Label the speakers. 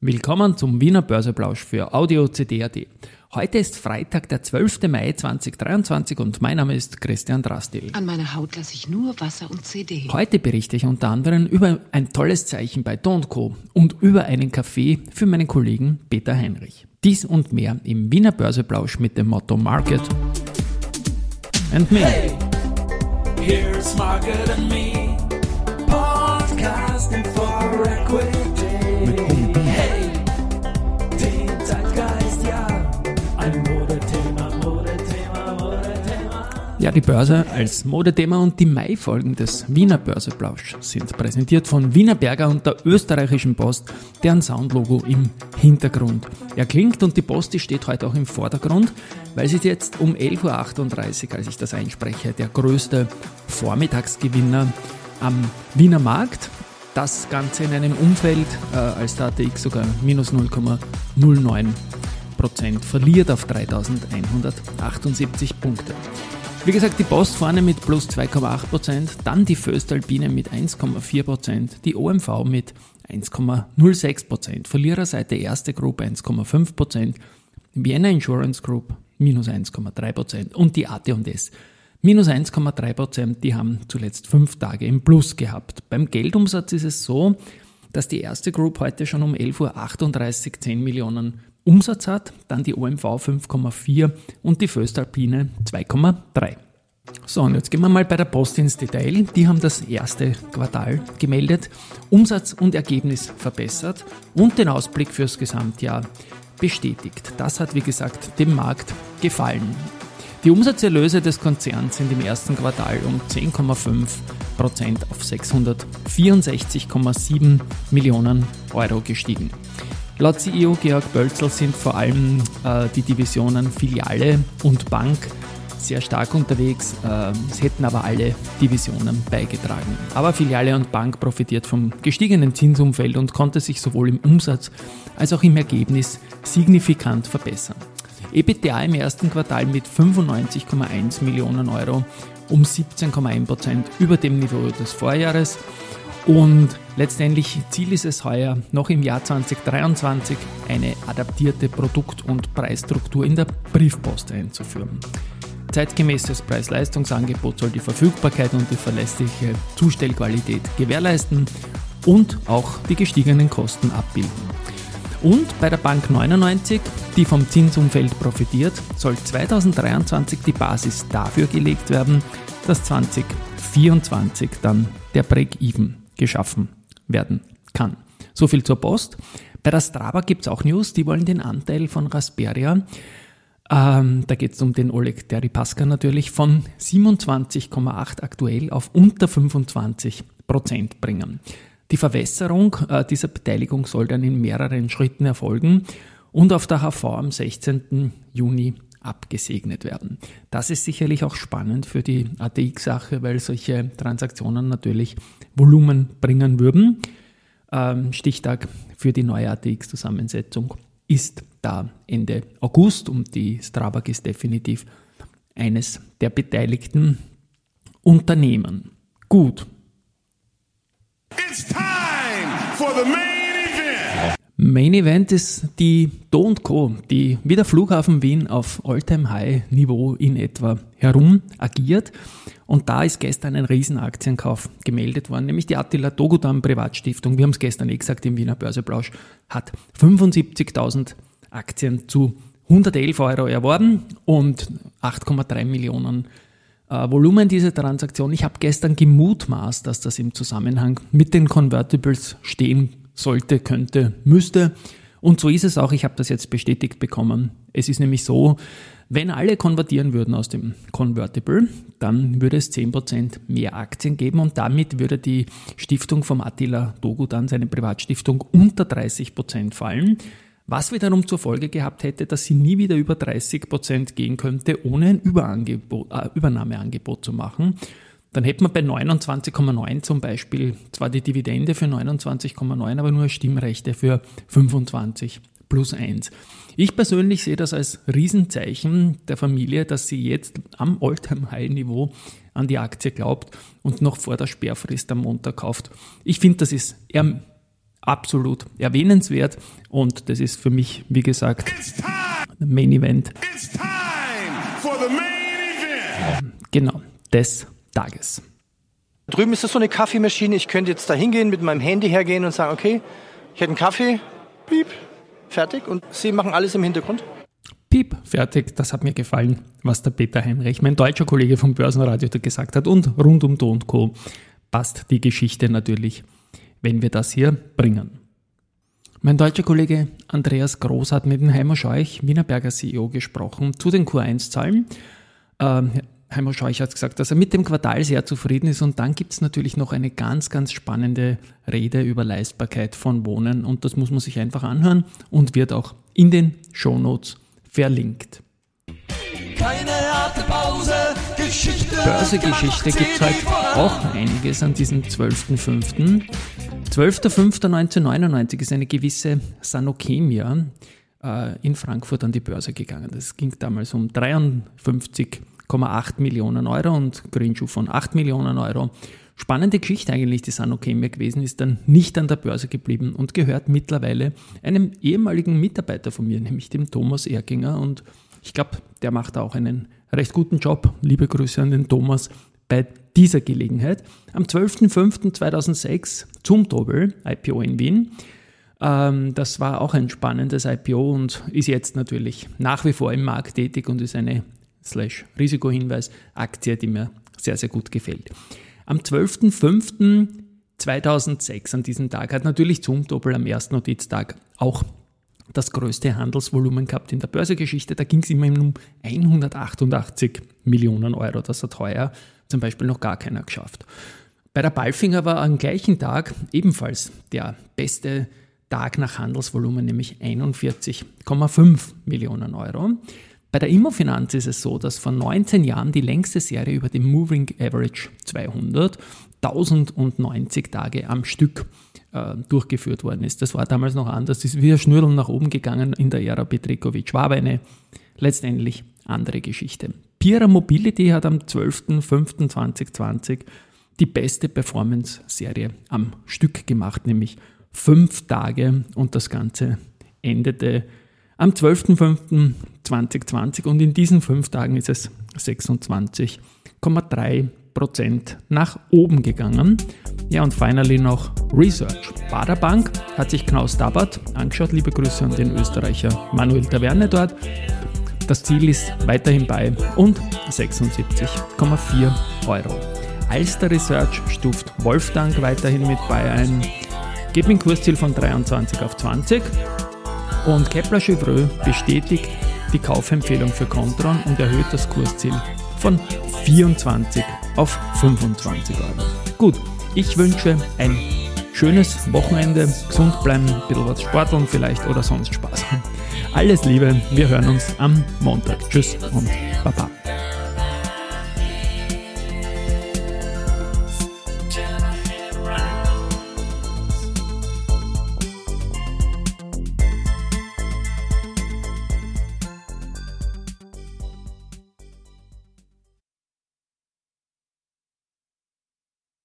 Speaker 1: Willkommen zum Wiener Börseplausch für Audio CD.at. Heute ist Freitag, der 12. Mai 2023 und mein Name ist Christian Drastil.
Speaker 2: An meiner Haut lasse ich nur Wasser und CD.
Speaker 1: Heute berichte ich unter anderem über ein tolles Zeichen bei Don't Co. und über einen Kaffee für meinen Kollegen Peter Heinrich. Dies und mehr im Wiener Börseplausch mit dem Motto Market and Me.
Speaker 3: Hey, here's Market and Me, podcasting for equity. Ja,
Speaker 1: die Börse als Modethema und die Mai-Folgen des Wiener Börseplausch sind präsentiert von Wiener Berger und der österreichischen Post, deren Soundlogo im Hintergrund erklingt. Und die Post, die steht heute auch im Vordergrund, weil sie jetzt um 11.38 Uhr, als ich das einspreche, der größte Vormittagsgewinner am Wiener Markt. Das Ganze in einem Umfeld, äh, als der ATX sogar minus 0,09 Prozent verliert auf 3178 Punkte. Wie gesagt, die Post vorne mit plus 2,8%, dann die Föstalpine mit 1,4%, die OMV mit 1,06%, Verliererseite erste Group 1,5%, Vienna Insurance Group minus 1,3% und die AT&S minus 1,3%, die haben zuletzt fünf Tage im Plus gehabt. Beim Geldumsatz ist es so, dass die erste Group heute schon um 11.38 Uhr 10 Millionen Umsatz hat, dann die OMV 5,4 und die Föstalpine 2,3. So, und jetzt gehen wir mal bei der Post ins Detail. Die haben das erste Quartal gemeldet, Umsatz und Ergebnis verbessert und den Ausblick fürs Gesamtjahr bestätigt. Das hat, wie gesagt, dem Markt gefallen. Die Umsatzerlöse des Konzerns sind im ersten Quartal um 10,5 Prozent auf 664,7 Millionen Euro gestiegen. Laut CEO Georg Bölzel sind vor allem äh, die Divisionen Filiale und Bank sehr stark unterwegs. Äh, es hätten aber alle Divisionen beigetragen. Aber Filiale und Bank profitiert vom gestiegenen Zinsumfeld und konnte sich sowohl im Umsatz als auch im Ergebnis signifikant verbessern. EBITDA im ersten Quartal mit 95,1 Millionen Euro um 17,1 Prozent über dem Niveau des Vorjahres. Und letztendlich Ziel ist es heuer, noch im Jahr 2023 eine adaptierte Produkt- und Preisstruktur in der Briefpost einzuführen. Zeitgemäßes Preis-Leistungsangebot soll die Verfügbarkeit und die verlässliche Zustellqualität gewährleisten und auch die gestiegenen Kosten abbilden. Und bei der Bank 99, die vom Zinsumfeld profitiert, soll 2023 die Basis dafür gelegt werden, dass 2024 dann der Break-Even geschaffen werden kann. So viel zur Post. Bei der Strava gibt es auch News, die wollen den Anteil von Rasperia, ähm, da geht es um den Oleg Deripaska natürlich, von 27,8 aktuell auf unter 25 Prozent bringen. Die Verwässerung äh, dieser Beteiligung soll dann in mehreren Schritten erfolgen und auf der HV am 16. Juni abgesegnet werden. Das ist sicherlich auch spannend für die ATX-Sache, weil solche Transaktionen natürlich Volumen bringen würden. Ähm, Stichtag für die neue ATX-Zusammensetzung ist da Ende August und die Strabag ist definitiv eines der beteiligten Unternehmen. Gut.
Speaker 4: It's time for the main.
Speaker 1: Main Event ist die Do Co., die wie der Flughafen Wien auf All-Time-High-Niveau in etwa herum agiert. Und da ist gestern ein Riesenaktienkauf gemeldet worden, nämlich die Attila Dogudan Privatstiftung. Wir haben es gestern eh gesagt im Wiener Börseplausch, hat 75.000 Aktien zu 111 Euro erworben und 8,3 Millionen äh, Volumen dieser Transaktion. Ich habe gestern gemutmaßt, dass das im Zusammenhang mit den Convertibles stehen sollte, könnte, müsste. Und so ist es auch. Ich habe das jetzt bestätigt bekommen. Es ist nämlich so, wenn alle konvertieren würden aus dem Convertible, dann würde es 10% mehr Aktien geben und damit würde die Stiftung vom Attila Dogu dann, seine Privatstiftung, unter 30% fallen. Was wiederum zur Folge gehabt hätte, dass sie nie wieder über 30% gehen könnte, ohne ein Überangebot, äh, Übernahmeangebot zu machen. Dann hätte man bei 29,9 zum Beispiel zwar die Dividende für 29,9, aber nur Stimmrechte für 25 plus 1. Ich persönlich sehe das als Riesenzeichen der Familie, dass sie jetzt am All-Time-High-Niveau an die Aktie glaubt und noch vor der Sperrfrist am Montag kauft. Ich finde, das ist absolut erwähnenswert und das ist für mich, wie gesagt, Main Event.
Speaker 4: It's time for the main event.
Speaker 1: Genau, des Tages.
Speaker 5: Drüben ist das so eine Kaffeemaschine. Ich könnte jetzt da hingehen, mit meinem Handy hergehen und sagen, okay, ich hätte einen Kaffee, piep, fertig. Und Sie machen alles im Hintergrund.
Speaker 1: Piep, fertig, das hat mir gefallen, was der Peter Heinrich, mein deutscher Kollege vom Börsenradio, da gesagt hat. Und rund um Do und Co. passt die Geschichte natürlich, wenn wir das hier bringen. Mein deutscher Kollege Andreas Groß hat mit dem Heimer Scheuch, Wienerberger CEO, gesprochen zu den Q1-Zahlen. Ähm, Heimer Scheuch hat gesagt, dass er mit dem Quartal sehr zufrieden ist und dann gibt es natürlich noch eine ganz, ganz spannende Rede über Leistbarkeit von Wohnen und das muss man sich einfach anhören und wird auch in den Shownotes verlinkt.
Speaker 3: Keine harte Pause, Geschichte.
Speaker 1: Börsegeschichte gibt es heute auch einiges an diesem 12.05. 12.05.1999 ist eine gewisse Sanokemia äh, in Frankfurt an die Börse gegangen. Das ging damals um 53,8 Millionen Euro und Greenschuh von 8 Millionen Euro. Spannende Geschichte eigentlich, die Sanokemia gewesen, ist dann nicht an der Börse geblieben und gehört mittlerweile einem ehemaligen Mitarbeiter von mir, nämlich dem Thomas Erginger. Und ich glaube, der macht auch einen recht guten Job. Liebe Grüße an den Thomas bei dieser Gelegenheit. Am 12.05.2006 zum Doppel, IPO in Wien. Ähm, das war auch ein spannendes IPO und ist jetzt natürlich nach wie vor im Markt tätig und ist eine slash Risikohinweis Aktie, die mir sehr, sehr gut gefällt. Am 12.05.2006, an diesem Tag, hat natürlich zum Doppel am ersten Notiztag auch das größte Handelsvolumen gehabt in der Börsegeschichte. Da ging es immerhin um 188 Millionen Euro. Das hat heuer zum Beispiel noch gar keiner geschafft. Bei der Balfinger war am gleichen Tag ebenfalls der beste Tag nach Handelsvolumen, nämlich 41,5 Millionen Euro. Bei der Immofinanz ist es so, dass vor 19 Jahren die längste Serie über den Moving Average 200 1090 Tage am Stück äh, durchgeführt worden ist. Das war damals noch anders. Das ist wie ein Schnürl nach oben gegangen in der Ära Petrikovic. War aber eine letztendlich andere Geschichte. Pira Mobility hat am 12.05.2020 die beste Performance-Serie am Stück gemacht, nämlich fünf Tage und das Ganze endete am 12.05.2020 und in diesen fünf Tagen ist es 26,3 Prozent nach oben gegangen. Ja, und finally noch Research. Baderbank hat sich Knaus Dabbert angeschaut. Liebe Grüße an den Österreicher Manuel Taverne dort. Das Ziel ist weiterhin bei und 76,4 Euro. Alster Research stuft Wolfgang weiterhin mit bei ein. Geht mit Kursziel von 23 auf 20. Und Kepler Chevreux bestätigt die Kaufempfehlung für Contron und erhöht das Kursziel von 24 auf 25 Euro. Gut, ich wünsche ein schönes Wochenende, gesund bleiben, ein bisschen was sporteln vielleicht oder sonst Spaß haben. Alles Liebe, wir hören uns am Montag. Tschüss und Baba.